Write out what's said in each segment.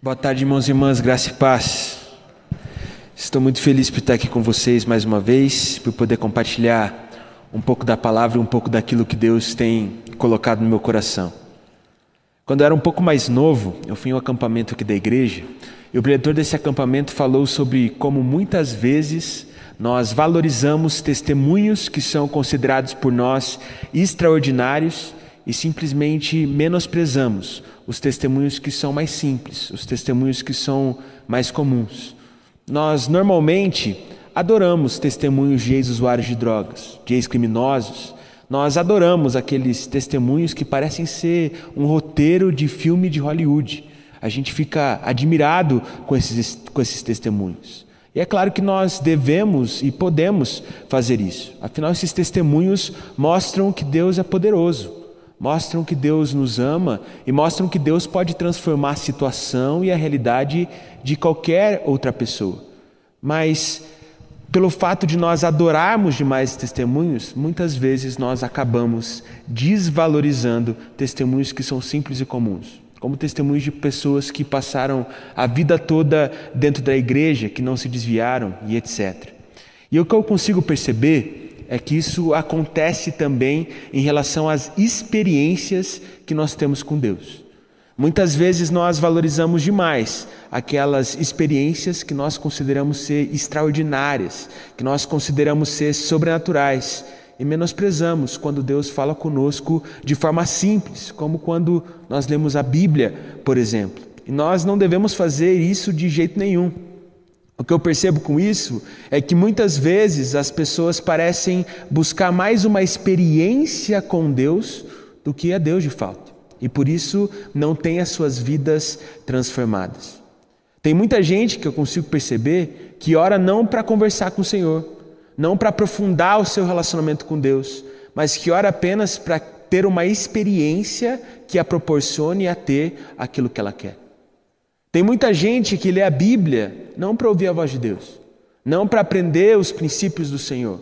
Boa tarde, irmãos e irmãs, graça e paz. Estou muito feliz por estar aqui com vocês mais uma vez, por poder compartilhar um pouco da palavra um pouco daquilo que Deus tem colocado no meu coração. Quando eu era um pouco mais novo, eu fui em um acampamento aqui da igreja, e o diretor desse acampamento falou sobre como muitas vezes nós valorizamos testemunhos que são considerados por nós extraordinários e simplesmente menosprezamos os testemunhos que são mais simples, os testemunhos que são mais comuns. Nós normalmente adoramos testemunhos de ex-usuários de drogas, de ex-criminosos. Nós adoramos aqueles testemunhos que parecem ser um roteiro de filme de Hollywood. A gente fica admirado com esses, com esses testemunhos. E é claro que nós devemos e podemos fazer isso. Afinal, esses testemunhos mostram que Deus é poderoso mostram que Deus nos ama e mostram que Deus pode transformar a situação e a realidade de qualquer outra pessoa. Mas, pelo fato de nós adorarmos demais testemunhos, muitas vezes nós acabamos desvalorizando testemunhos que são simples e comuns, como testemunhos de pessoas que passaram a vida toda dentro da igreja, que não se desviaram e etc. E o que eu consigo perceber é que isso acontece também em relação às experiências que nós temos com Deus. Muitas vezes nós valorizamos demais aquelas experiências que nós consideramos ser extraordinárias, que nós consideramos ser sobrenaturais, e menosprezamos quando Deus fala conosco de forma simples, como quando nós lemos a Bíblia, por exemplo. E nós não devemos fazer isso de jeito nenhum. O que eu percebo com isso é que muitas vezes as pessoas parecem buscar mais uma experiência com Deus do que a Deus de fato. E por isso não têm as suas vidas transformadas. Tem muita gente que eu consigo perceber que ora não para conversar com o Senhor, não para aprofundar o seu relacionamento com Deus, mas que ora apenas para ter uma experiência que a proporcione a ter aquilo que ela quer. Tem muita gente que lê a Bíblia não para ouvir a voz de Deus, não para aprender os princípios do Senhor,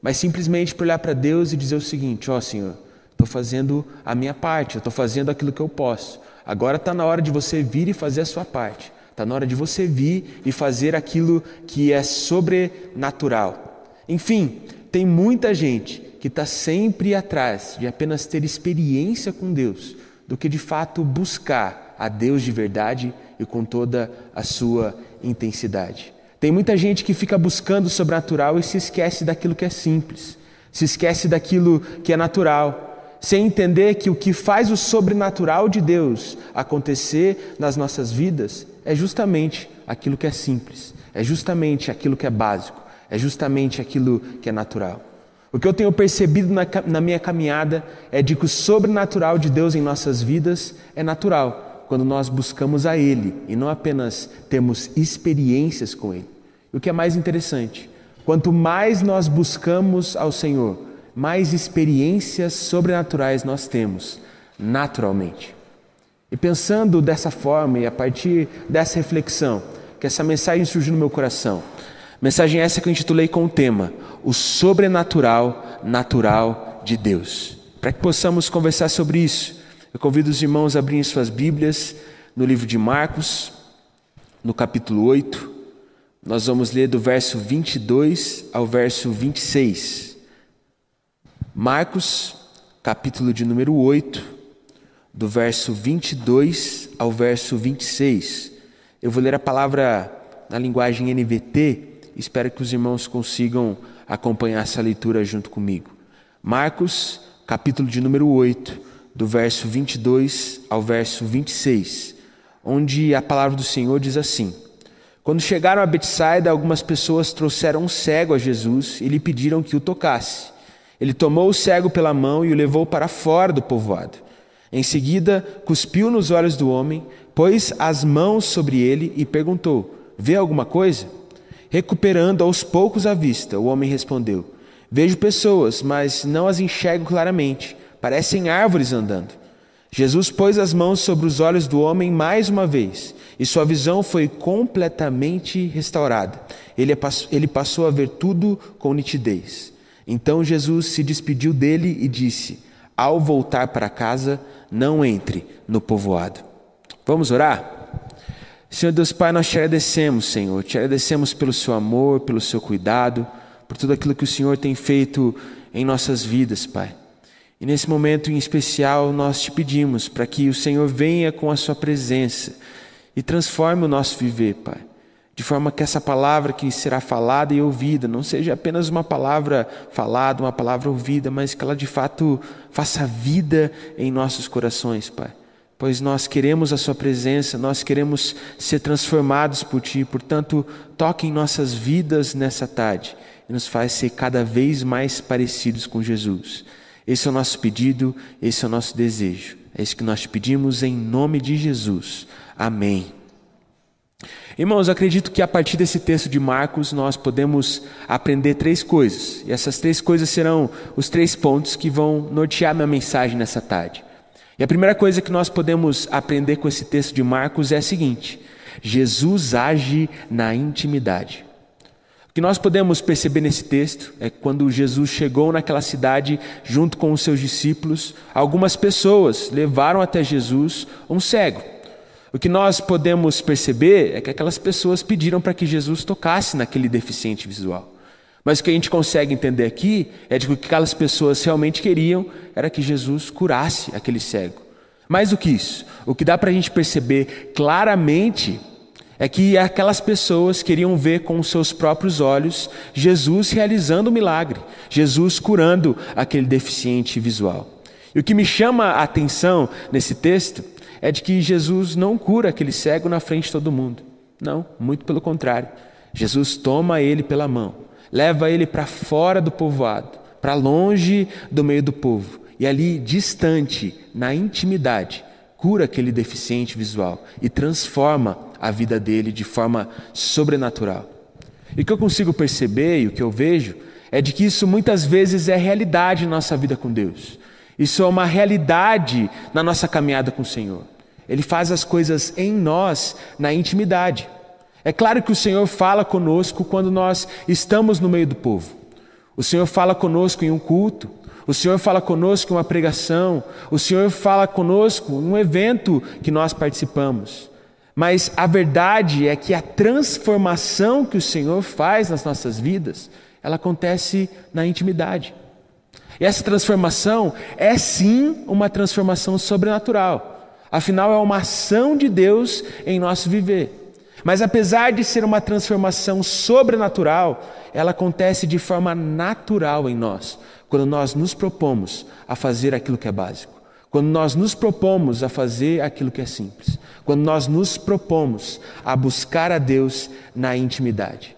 mas simplesmente para olhar para Deus e dizer o seguinte: Ó oh, Senhor, estou fazendo a minha parte, estou fazendo aquilo que eu posso. Agora está na hora de você vir e fazer a sua parte. Está na hora de você vir e fazer aquilo que é sobrenatural. Enfim, tem muita gente que está sempre atrás de apenas ter experiência com Deus, do que de fato buscar a Deus de verdade e com toda a sua intensidade. Tem muita gente que fica buscando o sobrenatural e se esquece daquilo que é simples, se esquece daquilo que é natural, sem entender que o que faz o sobrenatural de Deus acontecer nas nossas vidas é justamente aquilo que é simples, é justamente aquilo que é básico, é justamente aquilo que é natural. O que eu tenho percebido na, na minha caminhada é de que o sobrenatural de Deus em nossas vidas é natural quando nós buscamos a Ele e não apenas temos experiências com Ele. E o que é mais interessante, quanto mais nós buscamos ao Senhor, mais experiências sobrenaturais nós temos, naturalmente. E pensando dessa forma e a partir dessa reflexão, que essa mensagem surgiu no meu coração. Mensagem essa que eu intitulei com o tema: O sobrenatural natural de Deus. Para que possamos conversar sobre isso, eu convido os irmãos a abrirem suas Bíblias no livro de Marcos, no capítulo 8. Nós vamos ler do verso 22 ao verso 26. Marcos, capítulo de número 8, do verso 22 ao verso 26. Eu vou ler a palavra na linguagem NVT, espero que os irmãos consigam acompanhar essa leitura junto comigo. Marcos, capítulo de número 8, do verso 22 ao verso 26, onde a palavra do Senhor diz assim: Quando chegaram a Betsaida, algumas pessoas trouxeram um cego a Jesus e lhe pediram que o tocasse. Ele tomou o cego pela mão e o levou para fora do povoado. Em seguida, cuspiu nos olhos do homem, pôs as mãos sobre ele e perguntou: Vê alguma coisa? Recuperando aos poucos a vista, o homem respondeu: Vejo pessoas, mas não as enxergo claramente parecem árvores andando. Jesus pôs as mãos sobre os olhos do homem mais uma vez, e sua visão foi completamente restaurada. Ele, ele passou a ver tudo com nitidez. Então Jesus se despediu dele e disse: Ao voltar para casa, não entre no povoado. Vamos orar? Senhor Deus Pai, nós te agradecemos, Senhor, te agradecemos pelo seu amor, pelo seu cuidado, por tudo aquilo que o Senhor tem feito em nossas vidas, Pai. E nesse momento em especial, nós te pedimos para que o Senhor venha com a sua presença e transforme o nosso viver, Pai. De forma que essa palavra que será falada e ouvida não seja apenas uma palavra falada, uma palavra ouvida, mas que ela de fato faça vida em nossos corações, Pai pois nós queremos a Sua presença, nós queremos ser transformados por Ti. Portanto, toque em nossas vidas nessa tarde e nos faz ser cada vez mais parecidos com Jesus. Esse é o nosso pedido, esse é o nosso desejo. É isso que nós pedimos em nome de Jesus. Amém. Irmãos, acredito que a partir desse texto de Marcos nós podemos aprender três coisas. E essas três coisas serão os três pontos que vão nortear minha mensagem nessa tarde. E a primeira coisa que nós podemos aprender com esse texto de Marcos é a seguinte: Jesus age na intimidade. Que nós podemos perceber nesse texto é quando Jesus chegou naquela cidade junto com os seus discípulos, algumas pessoas levaram até Jesus um cego. O que nós podemos perceber é que aquelas pessoas pediram para que Jesus tocasse naquele deficiente visual. Mas o que a gente consegue entender aqui é de que o que aquelas pessoas realmente queriam era que Jesus curasse aquele cego. Mais do que isso, o que dá para a gente perceber claramente é que aquelas pessoas queriam ver com os seus próprios olhos Jesus realizando o milagre, Jesus curando aquele deficiente visual. E o que me chama a atenção nesse texto é de que Jesus não cura aquele cego na frente de todo mundo. Não, muito pelo contrário. Jesus toma ele pela mão leva ele para fora do povoado, para longe do meio do povo, e ali, distante, na intimidade, cura aquele deficiente visual e transforma a vida dele de forma sobrenatural. E o que eu consigo perceber e o que eu vejo é de que isso muitas vezes é realidade na nossa vida com Deus. Isso é uma realidade na nossa caminhada com o Senhor. Ele faz as coisas em nós na intimidade. É claro que o Senhor fala conosco quando nós estamos no meio do povo. O Senhor fala conosco em um culto, o Senhor fala conosco em uma pregação, o Senhor fala conosco em um evento que nós participamos. Mas a verdade é que a transformação que o Senhor faz nas nossas vidas, ela acontece na intimidade. E essa transformação é sim uma transformação sobrenatural. Afinal, é uma ação de Deus em nosso viver. Mas apesar de ser uma transformação sobrenatural, ela acontece de forma natural em nós, quando nós nos propomos a fazer aquilo que é básico, quando nós nos propomos a fazer aquilo que é simples, quando nós nos propomos a buscar a Deus na intimidade.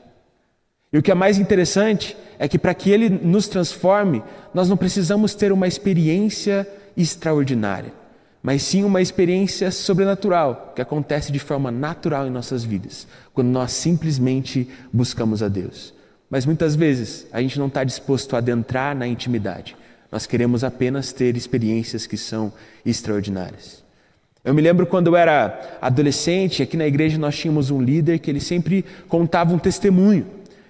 E o que é mais interessante é que para que Ele nos transforme, nós não precisamos ter uma experiência extraordinária mas sim uma experiência sobrenatural que acontece de forma natural em nossas vidas, quando nós simplesmente buscamos a Deus. Mas muitas vezes a gente não está disposto a adentrar na intimidade, nós queremos apenas ter experiências que são extraordinárias. Eu me lembro quando eu era adolescente, aqui na igreja nós tínhamos um líder que ele sempre contava um testemunho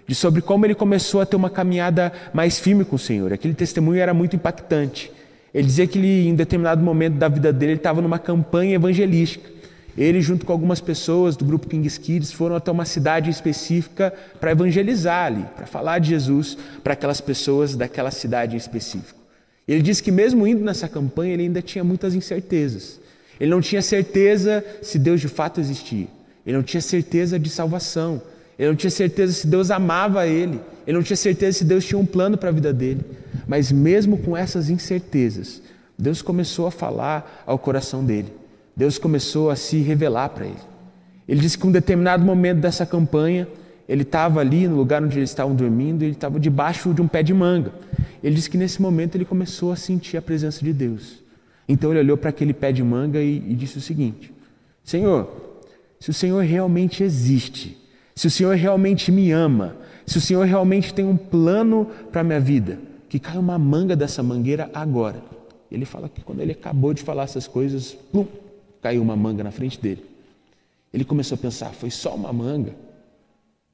de sobre como ele começou a ter uma caminhada mais firme com o Senhor. Aquele testemunho era muito impactante. Ele dizia que ele, em determinado momento da vida dele, ele estava numa campanha evangelística. Ele, junto com algumas pessoas do grupo King's Kids, foram até uma cidade específica para evangelizar ali, para falar de Jesus para aquelas pessoas daquela cidade em específico. Ele disse que, mesmo indo nessa campanha, ele ainda tinha muitas incertezas. Ele não tinha certeza se Deus de fato existia. Ele não tinha certeza de salvação. Ele não tinha certeza se Deus amava ele. Ele não tinha certeza se Deus tinha um plano para a vida dele. Mas mesmo com essas incertezas, Deus começou a falar ao coração dele. Deus começou a se revelar para ele. Ele disse que um determinado momento dessa campanha, ele estava ali no lugar onde eles estavam dormindo, ele estava debaixo de um pé de manga. Ele disse que nesse momento ele começou a sentir a presença de Deus. Então ele olhou para aquele pé de manga e, e disse o seguinte: Senhor, se o Senhor realmente existe, se o Senhor realmente me ama, se o Senhor realmente tem um plano para a minha vida, que caia uma manga dessa mangueira agora. Ele fala que quando ele acabou de falar essas coisas, plum, caiu uma manga na frente dele. Ele começou a pensar: foi só uma manga?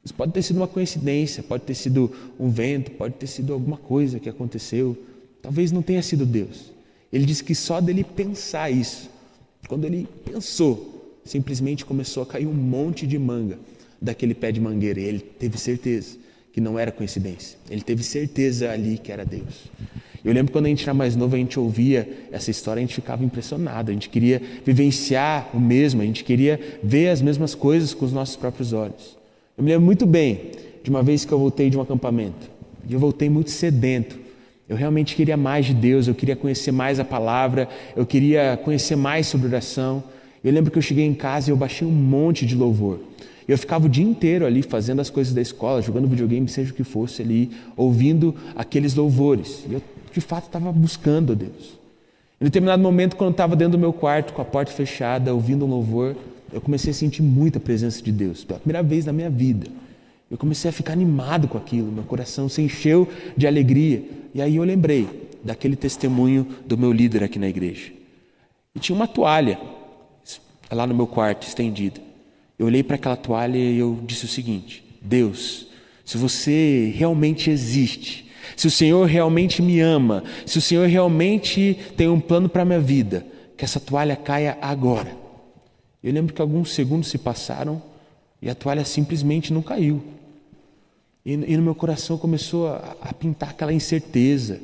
Isso pode ter sido uma coincidência, pode ter sido um vento, pode ter sido alguma coisa que aconteceu. Talvez não tenha sido Deus. Ele disse que só dele pensar isso, quando ele pensou, simplesmente começou a cair um monte de manga daquele pé de mangueira. E ele teve certeza que não era coincidência. Ele teve certeza ali que era Deus. Eu lembro quando a gente era mais novo, a gente ouvia essa história, a gente ficava impressionado, a gente queria vivenciar o mesmo, a gente queria ver as mesmas coisas com os nossos próprios olhos. Eu me lembro muito bem de uma vez que eu voltei de um acampamento, e eu voltei muito sedento. Eu realmente queria mais de Deus, eu queria conhecer mais a palavra, eu queria conhecer mais sobre oração. Eu lembro que eu cheguei em casa e eu baixei um monte de louvor. Eu ficava o dia inteiro ali fazendo as coisas da escola, jogando videogame, seja o que fosse ali, ouvindo aqueles louvores. E eu de fato estava buscando a Deus. Em determinado momento, quando eu estava dentro do meu quarto, com a porta fechada, ouvindo um louvor, eu comecei a sentir muita presença de Deus, pela primeira vez na minha vida. Eu comecei a ficar animado com aquilo, meu coração se encheu de alegria. E aí eu lembrei daquele testemunho do meu líder aqui na igreja. E tinha uma toalha lá no meu quarto, estendida. Eu olhei para aquela toalha e eu disse o seguinte: Deus, se você realmente existe, se o Senhor realmente me ama, se o Senhor realmente tem um plano para a minha vida, que essa toalha caia agora. Eu lembro que alguns segundos se passaram e a toalha simplesmente não caiu. E, e no meu coração começou a, a pintar aquela incerteza,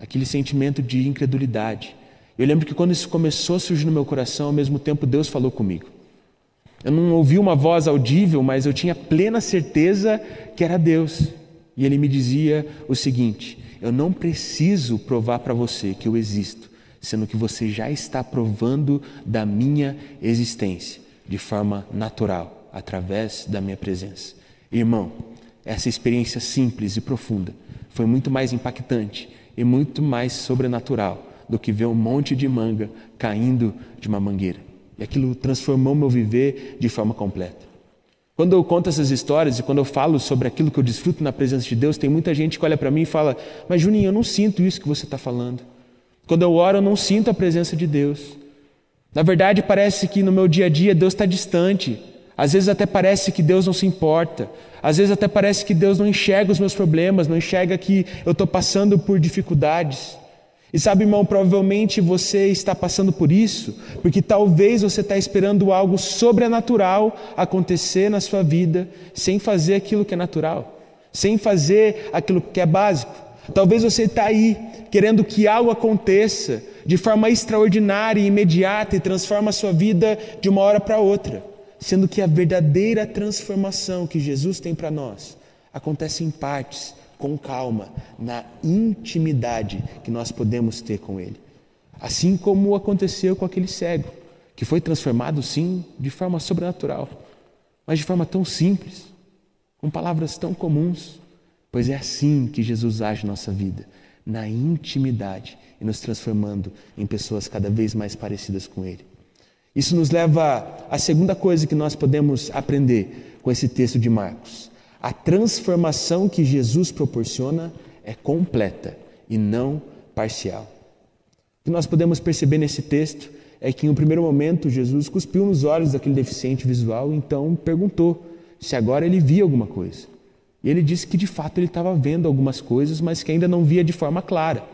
aquele sentimento de incredulidade. Eu lembro que quando isso começou a surgir no meu coração, ao mesmo tempo Deus falou comigo. Eu não ouvi uma voz audível, mas eu tinha plena certeza que era Deus. E ele me dizia o seguinte: eu não preciso provar para você que eu existo, sendo que você já está provando da minha existência de forma natural, através da minha presença. Irmão, essa experiência simples e profunda foi muito mais impactante e muito mais sobrenatural do que ver um monte de manga caindo de uma mangueira. E aquilo transformou meu viver de forma completa. Quando eu conto essas histórias e quando eu falo sobre aquilo que eu desfruto na presença de Deus, tem muita gente que olha para mim e fala: Mas Juninho, eu não sinto isso que você está falando. Quando eu oro, eu não sinto a presença de Deus. Na verdade, parece que no meu dia a dia Deus está distante. Às vezes até parece que Deus não se importa. Às vezes até parece que Deus não enxerga os meus problemas, não enxerga que eu estou passando por dificuldades. E sabe, irmão, provavelmente você está passando por isso, porque talvez você está esperando algo sobrenatural acontecer na sua vida, sem fazer aquilo que é natural, sem fazer aquilo que é básico. Talvez você está aí querendo que algo aconteça de forma extraordinária e imediata e transforma a sua vida de uma hora para outra, sendo que a verdadeira transformação que Jesus tem para nós acontece em partes com calma, na intimidade que nós podemos ter com Ele. Assim como aconteceu com aquele cego, que foi transformado, sim, de forma sobrenatural, mas de forma tão simples, com palavras tão comuns, pois é assim que Jesus age na nossa vida, na intimidade e nos transformando em pessoas cada vez mais parecidas com Ele. Isso nos leva à segunda coisa que nós podemos aprender com esse texto de Marcos. A transformação que Jesus proporciona é completa e não parcial. O que nós podemos perceber nesse texto é que, em um primeiro momento, Jesus cuspiu nos olhos daquele deficiente visual e então perguntou se agora ele via alguma coisa. E ele disse que de fato ele estava vendo algumas coisas, mas que ainda não via de forma clara.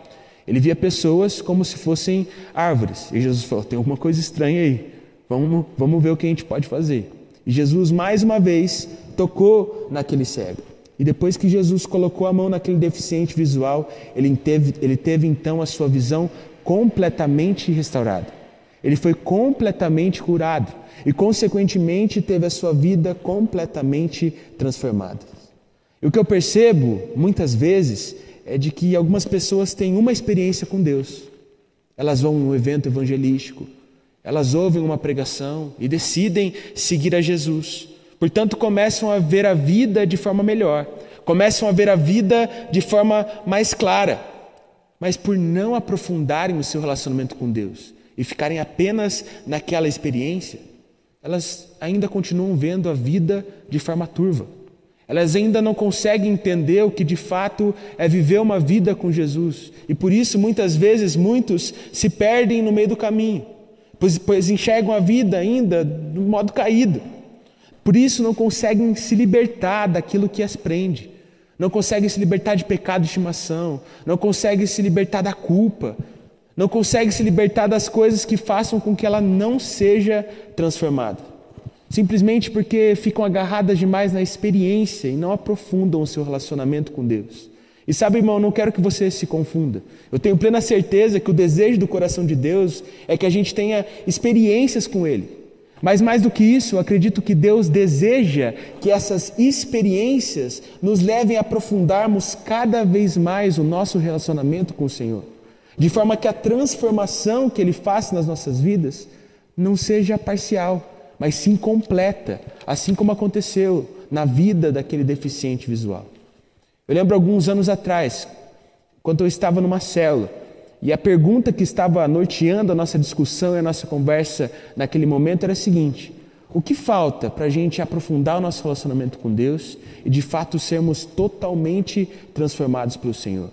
Ele via pessoas como se fossem árvores. E Jesus falou: tem alguma coisa estranha aí, vamos, vamos ver o que a gente pode fazer. E Jesus, mais uma vez, tocou naquele cego. E depois que Jesus colocou a mão naquele deficiente visual, ele teve, ele teve então a sua visão completamente restaurada. Ele foi completamente curado e, consequentemente, teve a sua vida completamente transformada. E o que eu percebo muitas vezes é de que algumas pessoas têm uma experiência com Deus. Elas vão num evento evangelístico, elas ouvem uma pregação e decidem seguir a Jesus. Portanto, começam a ver a vida de forma melhor, começam a ver a vida de forma mais clara. Mas por não aprofundarem o seu relacionamento com Deus e ficarem apenas naquela experiência, elas ainda continuam vendo a vida de forma turva. Elas ainda não conseguem entender o que de fato é viver uma vida com Jesus. E por isso, muitas vezes, muitos se perdem no meio do caminho, pois, pois enxergam a vida ainda do modo caído. Por isso não conseguem se libertar daquilo que as prende. Não conseguem se libertar de pecado de estimação, não conseguem se libertar da culpa, Não consegue se libertar das coisas que façam com que ela não seja transformada. Simplesmente porque ficam agarradas demais na experiência e não aprofundam o seu relacionamento com Deus. E sabe, irmão, não quero que você se confunda. Eu tenho plena certeza que o desejo do coração de Deus é que a gente tenha experiências com Ele. Mas mais do que isso, eu acredito que Deus deseja que essas experiências nos levem a aprofundarmos cada vez mais o nosso relacionamento com o Senhor. De forma que a transformação que Ele faz nas nossas vidas não seja parcial, mas sim completa, assim como aconteceu na vida daquele deficiente visual. Eu lembro alguns anos atrás, quando eu estava numa célula, e a pergunta que estava norteando a nossa discussão e a nossa conversa naquele momento era a seguinte: o que falta para a gente aprofundar o nosso relacionamento com Deus e de fato sermos totalmente transformados pelo Senhor?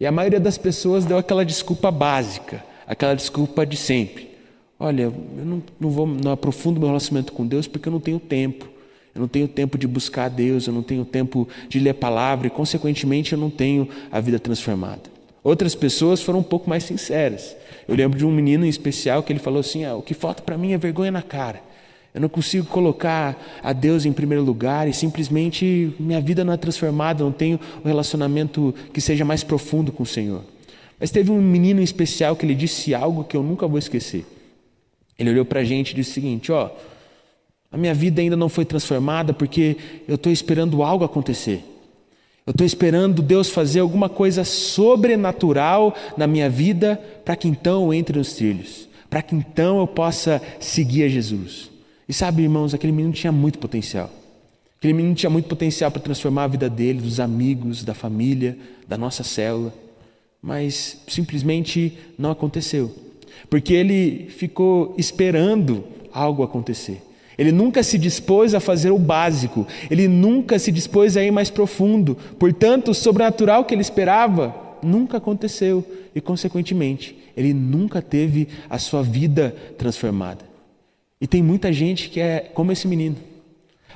E a maioria das pessoas deu aquela desculpa básica, aquela desculpa de sempre. Olha, eu não, não vou, não aprofundo meu relacionamento com Deus porque eu não tenho tempo. Eu não tenho tempo de buscar a Deus, eu não tenho tempo de ler a palavra e, consequentemente, eu não tenho a vida transformada. Outras pessoas foram um pouco mais sinceras. Eu lembro de um menino em especial que ele falou assim: ah, o que falta para mim é vergonha na cara. Eu não consigo colocar a Deus em primeiro lugar e simplesmente minha vida não é transformada, não tenho um relacionamento que seja mais profundo com o Senhor. Mas teve um menino em especial que ele disse algo que eu nunca vou esquecer. Ele olhou para a gente e disse o seguinte: ó, oh, a minha vida ainda não foi transformada porque eu estou esperando algo acontecer. Eu estou esperando Deus fazer alguma coisa sobrenatural na minha vida para que então eu entre nos trilhos, para que então eu possa seguir a Jesus. E sabe, irmãos, aquele menino tinha muito potencial. Aquele menino tinha muito potencial para transformar a vida dele, dos amigos, da família, da nossa célula. Mas simplesmente não aconteceu. Porque ele ficou esperando algo acontecer. Ele nunca se dispôs a fazer o básico, ele nunca se dispôs a ir mais profundo. Portanto, o sobrenatural que ele esperava nunca aconteceu e, consequentemente, ele nunca teve a sua vida transformada. E tem muita gente que é como esse menino.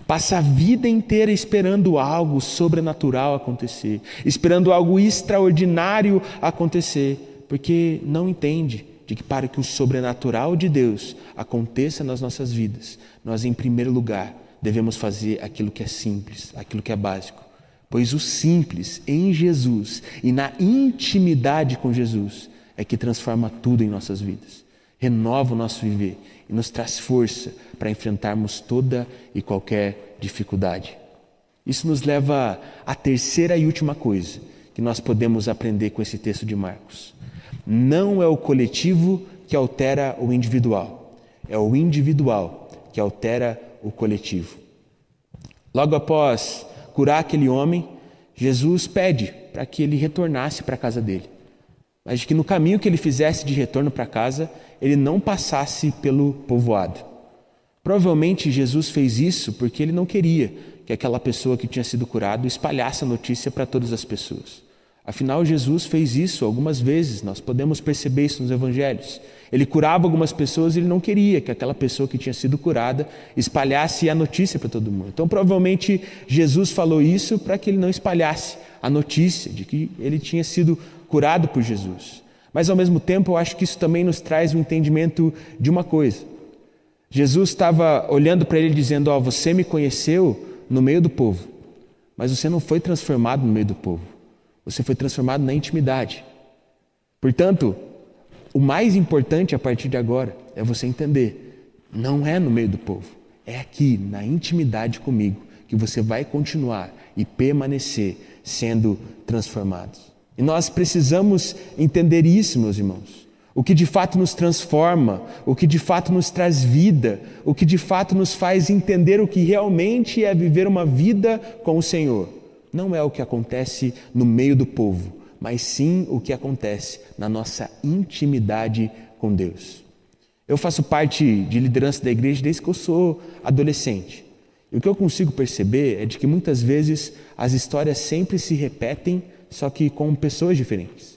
Passa a vida inteira esperando algo sobrenatural acontecer, esperando algo extraordinário acontecer, porque não entende de que para que o sobrenatural de Deus aconteça nas nossas vidas, nós, em primeiro lugar, devemos fazer aquilo que é simples, aquilo que é básico. Pois o simples em Jesus e na intimidade com Jesus é que transforma tudo em nossas vidas, renova o nosso viver e nos traz força para enfrentarmos toda e qualquer dificuldade. Isso nos leva à terceira e última coisa que nós podemos aprender com esse texto de Marcos. Não é o coletivo que altera o individual, é o individual que altera o coletivo. Logo após curar aquele homem, Jesus pede para que ele retornasse para a casa dele, mas que no caminho que ele fizesse de retorno para casa, ele não passasse pelo povoado. Provavelmente Jesus fez isso porque ele não queria que aquela pessoa que tinha sido curado espalhasse a notícia para todas as pessoas. Afinal, Jesus fez isso algumas vezes, nós podemos perceber isso nos evangelhos. Ele curava algumas pessoas e ele não queria que aquela pessoa que tinha sido curada espalhasse a notícia para todo mundo. Então, provavelmente, Jesus falou isso para que ele não espalhasse a notícia de que ele tinha sido curado por Jesus. Mas, ao mesmo tempo, eu acho que isso também nos traz um entendimento de uma coisa. Jesus estava olhando para ele dizendo: Ó, oh, você me conheceu no meio do povo, mas você não foi transformado no meio do povo. Você foi transformado na intimidade. Portanto, o mais importante a partir de agora é você entender: não é no meio do povo, é aqui, na intimidade comigo, que você vai continuar e permanecer sendo transformado. E nós precisamos entender isso, meus irmãos. O que de fato nos transforma, o que de fato nos traz vida, o que de fato nos faz entender o que realmente é viver uma vida com o Senhor não é o que acontece no meio do povo, mas sim o que acontece na nossa intimidade com Deus. Eu faço parte de liderança da igreja desde que eu sou adolescente. E o que eu consigo perceber é de que muitas vezes as histórias sempre se repetem, só que com pessoas diferentes.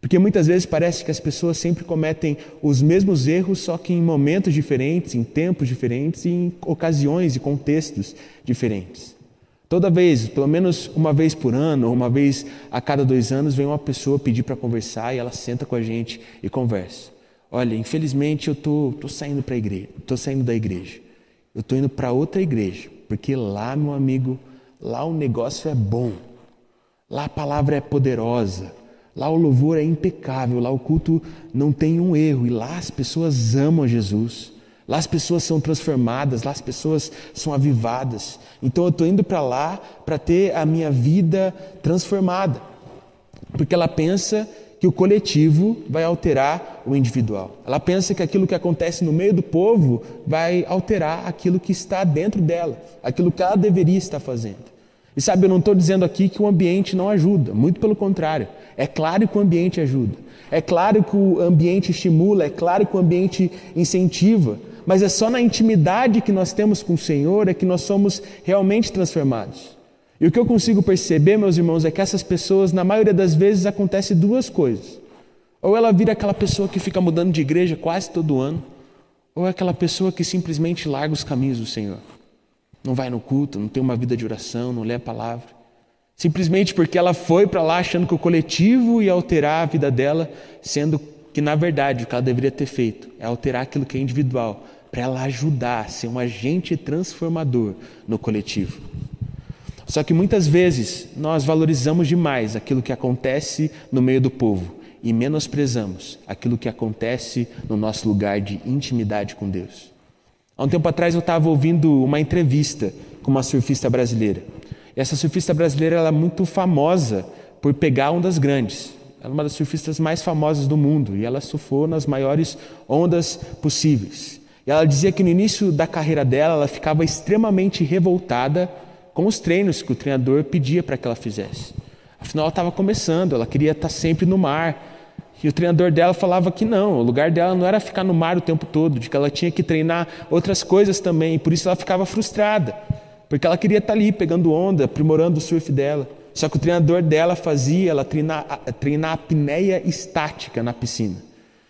Porque muitas vezes parece que as pessoas sempre cometem os mesmos erros, só que em momentos diferentes, em tempos diferentes, em ocasiões e contextos diferentes. Toda vez, pelo menos uma vez por ano, ou uma vez a cada dois anos, vem uma pessoa pedir para conversar e ela senta com a gente e conversa. Olha, infelizmente eu tô, tô saindo para igreja, tô saindo da igreja. Eu tô indo para outra igreja, porque lá, meu amigo, lá o negócio é bom. Lá a palavra é poderosa. Lá o louvor é impecável, lá o culto não tem um erro e lá as pessoas amam Jesus. Lá as pessoas são transformadas, lá as pessoas são avivadas. Então eu estou indo para lá para ter a minha vida transformada. Porque ela pensa que o coletivo vai alterar o individual. Ela pensa que aquilo que acontece no meio do povo vai alterar aquilo que está dentro dela, aquilo que ela deveria estar fazendo. E sabe, eu não estou dizendo aqui que o ambiente não ajuda, muito pelo contrário. É claro que o ambiente ajuda, é claro que o ambiente estimula, é claro que o ambiente incentiva, mas é só na intimidade que nós temos com o Senhor é que nós somos realmente transformados. E o que eu consigo perceber, meus irmãos, é que essas pessoas, na maioria das vezes, acontece duas coisas. Ou ela vira aquela pessoa que fica mudando de igreja quase todo ano, ou é aquela pessoa que simplesmente larga os caminhos do Senhor. Não vai no culto, não tem uma vida de oração, não lê a palavra. Simplesmente porque ela foi para lá achando que o coletivo ia alterar a vida dela, sendo que, na verdade, o que ela deveria ter feito é alterar aquilo que é individual, para ela ajudar a ser um agente transformador no coletivo. Só que muitas vezes nós valorizamos demais aquilo que acontece no meio do povo e menosprezamos aquilo que acontece no nosso lugar de intimidade com Deus. Há um tempo atrás eu estava ouvindo uma entrevista com uma surfista brasileira. E essa surfista brasileira ela é muito famosa por pegar ondas grandes. Ela é uma das surfistas mais famosas do mundo e ela surfou nas maiores ondas possíveis. E ela dizia que no início da carreira dela ela ficava extremamente revoltada com os treinos que o treinador pedia para que ela fizesse. Afinal, ela estava começando, ela queria estar sempre no mar. E o treinador dela falava que não, o lugar dela não era ficar no mar o tempo todo, de que ela tinha que treinar outras coisas também, e por isso ela ficava frustrada, porque ela queria estar ali pegando onda, aprimorando o surf dela. Só que o treinador dela fazia ela treinar, treinar apneia estática na piscina.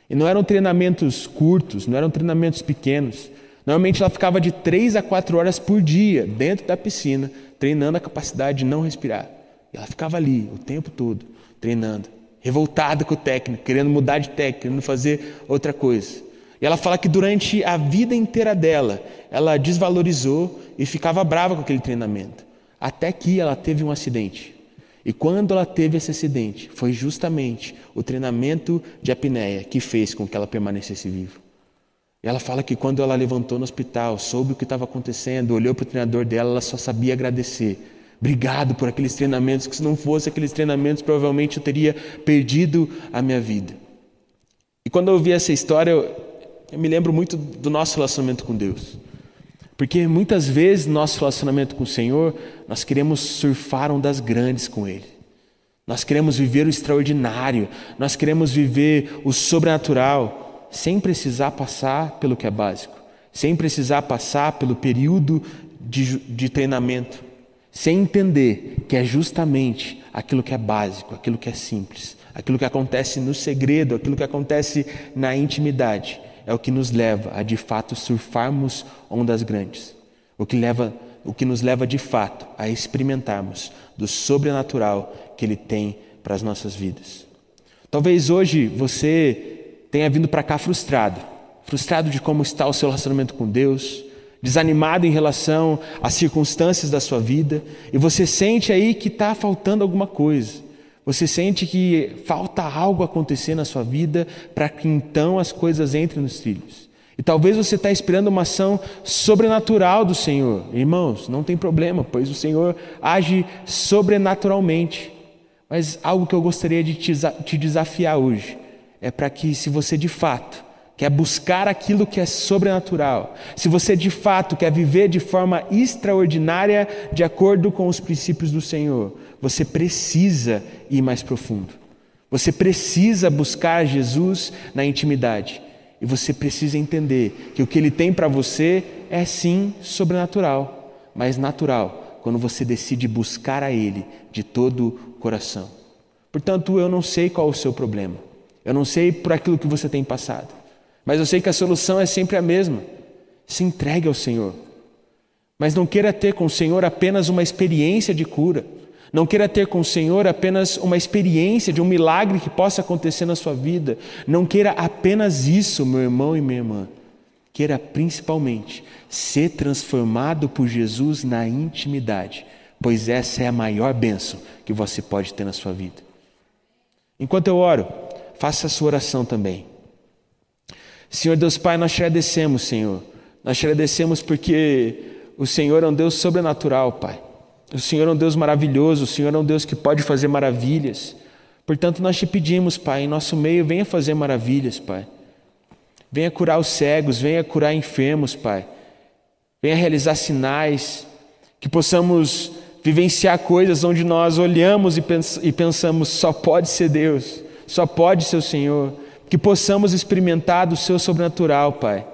E não eram treinamentos curtos, não eram treinamentos pequenos. Normalmente ela ficava de três a quatro horas por dia dentro da piscina, treinando a capacidade de não respirar. E ela ficava ali o tempo todo, treinando, revoltada com o técnico, querendo mudar de técnico, querendo fazer outra coisa. E ela fala que durante a vida inteira dela, ela desvalorizou e ficava brava com aquele treinamento. Até que ela teve um acidente. E quando ela teve esse acidente, foi justamente o treinamento de apneia que fez com que ela permanecesse viva. E ela fala que quando ela levantou no hospital, soube o que estava acontecendo, olhou para o treinador dela, ela só sabia agradecer. Obrigado por aqueles treinamentos, que se não fosse aqueles treinamentos, provavelmente eu teria perdido a minha vida. E quando eu ouvi essa história, eu, eu me lembro muito do nosso relacionamento com Deus. Porque muitas vezes no nosso relacionamento com o Senhor, nós queremos surfar ondas grandes com Ele. Nós queremos viver o extraordinário, nós queremos viver o sobrenatural sem precisar passar pelo que é básico, sem precisar passar pelo período de, de treinamento, sem entender que é justamente aquilo que é básico, aquilo que é simples, aquilo que acontece no segredo, aquilo que acontece na intimidade, é o que nos leva a de fato surfarmos ondas grandes, o que leva o que nos leva de fato a experimentarmos do sobrenatural que ele tem para as nossas vidas. Talvez hoje você tenha vindo para cá frustrado frustrado de como está o seu relacionamento com Deus, desanimado em relação às circunstâncias da sua vida, e você sente aí que está faltando alguma coisa. Você sente que falta algo acontecer na sua vida para que então as coisas entrem nos trilhos. E talvez você está esperando uma ação sobrenatural do Senhor. Irmãos, não tem problema, pois o Senhor age sobrenaturalmente. Mas algo que eu gostaria de te desafiar hoje é para que, se você de fato quer buscar aquilo que é sobrenatural, se você de fato quer viver de forma extraordinária de acordo com os princípios do Senhor, você precisa ir mais profundo. Você precisa buscar Jesus na intimidade. E você precisa entender que o que Ele tem para você é sim sobrenatural, mas natural, quando você decide buscar a Ele de todo o coração. Portanto, eu não sei qual o seu problema. Eu não sei por aquilo que você tem passado, mas eu sei que a solução é sempre a mesma. Se entregue ao Senhor. Mas não queira ter com o Senhor apenas uma experiência de cura. Não queira ter com o Senhor apenas uma experiência de um milagre que possa acontecer na sua vida. Não queira apenas isso, meu irmão e minha irmã. Queira principalmente ser transformado por Jesus na intimidade, pois essa é a maior bênção que você pode ter na sua vida. Enquanto eu oro, faça a sua oração também. Senhor Deus Pai, nós te agradecemos, Senhor. Nós te agradecemos porque o Senhor é um Deus sobrenatural, Pai. O Senhor é um Deus maravilhoso, o Senhor é um Deus que pode fazer maravilhas. Portanto, nós te pedimos, Pai, em nosso meio, venha fazer maravilhas, Pai. Venha curar os cegos, venha curar enfermos, Pai. Venha realizar sinais, que possamos vivenciar coisas onde nós olhamos e pensamos, só pode ser Deus, só pode ser o Senhor. Que possamos experimentar do Seu sobrenatural, Pai.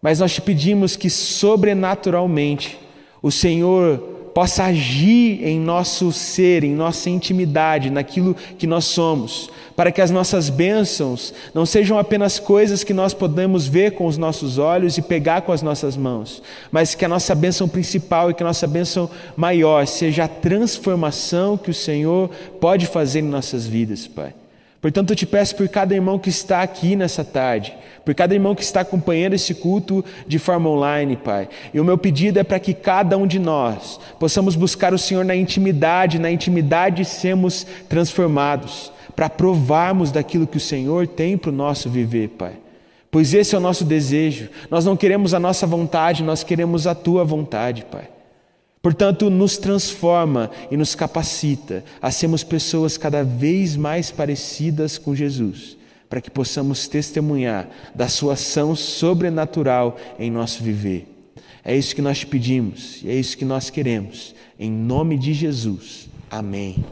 Mas nós te pedimos que sobrenaturalmente o Senhor possa agir em nosso ser, em nossa intimidade, naquilo que nós somos, para que as nossas bênçãos não sejam apenas coisas que nós podemos ver com os nossos olhos e pegar com as nossas mãos, mas que a nossa bênção principal e que a nossa bênção maior seja a transformação que o Senhor pode fazer em nossas vidas, Pai. Portanto, eu te peço por cada irmão que está aqui nessa tarde, por cada irmão que está acompanhando esse culto de forma online, Pai. E o meu pedido é para que cada um de nós possamos buscar o Senhor na intimidade, na intimidade sermos transformados, para provarmos daquilo que o Senhor tem para o nosso viver, Pai. Pois esse é o nosso desejo. Nós não queremos a nossa vontade, nós queremos a tua vontade, Pai. Portanto, nos transforma e nos capacita a sermos pessoas cada vez mais parecidas com Jesus, para que possamos testemunhar da Sua ação sobrenatural em nosso viver. É isso que nós te pedimos e é isso que nós queremos. Em nome de Jesus. Amém.